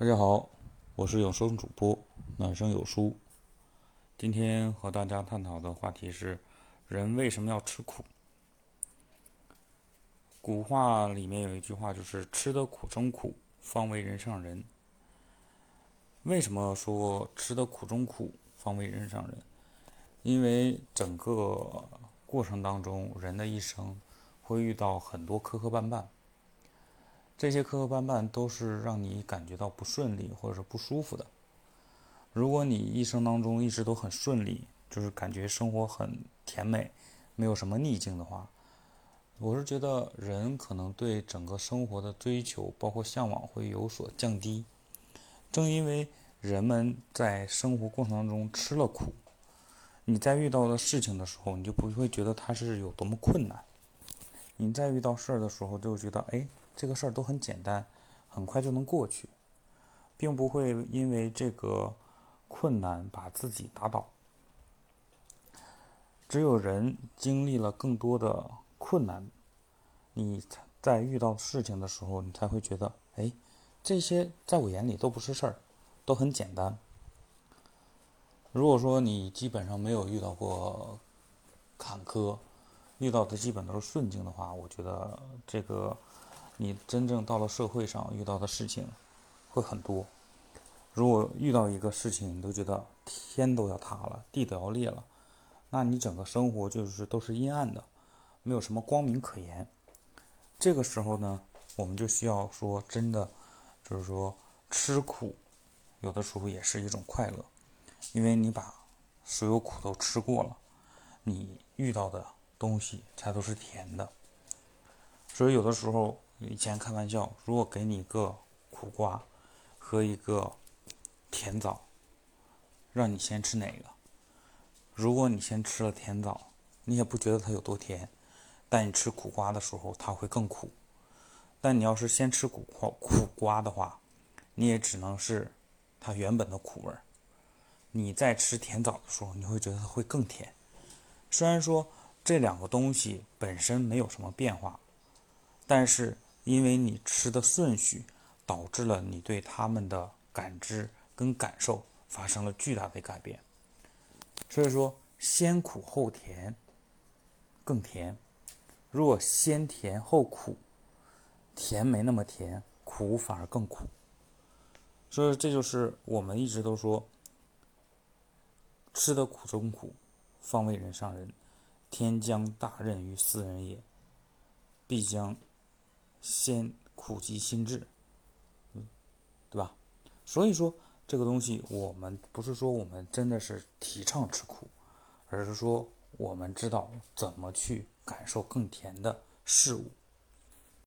大家好，我是有声主播暖声有书。今天和大家探讨的话题是：人为什么要吃苦？古话里面有一句话，就是“吃得苦中苦，方为人上人”。为什么说吃得苦中苦，方为人上人？因为整个过程当中，人的一生会遇到很多磕磕绊绊。这些磕磕绊绊都是让你感觉到不顺利或者是不舒服的。如果你一生当中一直都很顺利，就是感觉生活很甜美，没有什么逆境的话，我是觉得人可能对整个生活的追求，包括向往会有所降低。正因为人们在生活过程当中吃了苦，你在遇到的事情的时候，你就不会觉得它是有多么困难。你在遇到事儿的时候，就觉得哎。这个事儿都很简单，很快就能过去，并不会因为这个困难把自己打倒。只有人经历了更多的困难，你在遇到事情的时候，你才会觉得，哎，这些在我眼里都不是事儿，都很简单。如果说你基本上没有遇到过坎坷，遇到的基本都是顺境的话，我觉得这个。你真正到了社会上遇到的事情会很多。如果遇到一个事情，你都觉得天都要塌了，地都要裂了，那你整个生活就是都是阴暗的，没有什么光明可言。这个时候呢，我们就需要说，真的就是说吃苦，有的时候也是一种快乐，因为你把所有苦都吃过了，你遇到的东西才都是甜的。所以有的时候。以前开玩笑，如果给你一个苦瓜和一个甜枣，让你先吃哪个？如果你先吃了甜枣，你也不觉得它有多甜，但你吃苦瓜的时候，它会更苦。但你要是先吃苦瓜苦瓜的话，你也只能是它原本的苦味儿。你在吃甜枣的时候，你会觉得它会更甜。虽然说这两个东西本身没有什么变化，但是。因为你吃的顺序，导致了你对他们的感知跟感受发生了巨大的改变。所以说，先苦后甜更甜；如果先甜后苦，甜没那么甜，苦反而更苦。所以这就是我们一直都说，吃得苦中苦，方为人上人。天将大任于斯人也，必将。先苦其心志，嗯，对吧？所以说这个东西，我们不是说我们真的是提倡吃苦，而是说我们知道怎么去感受更甜的事物。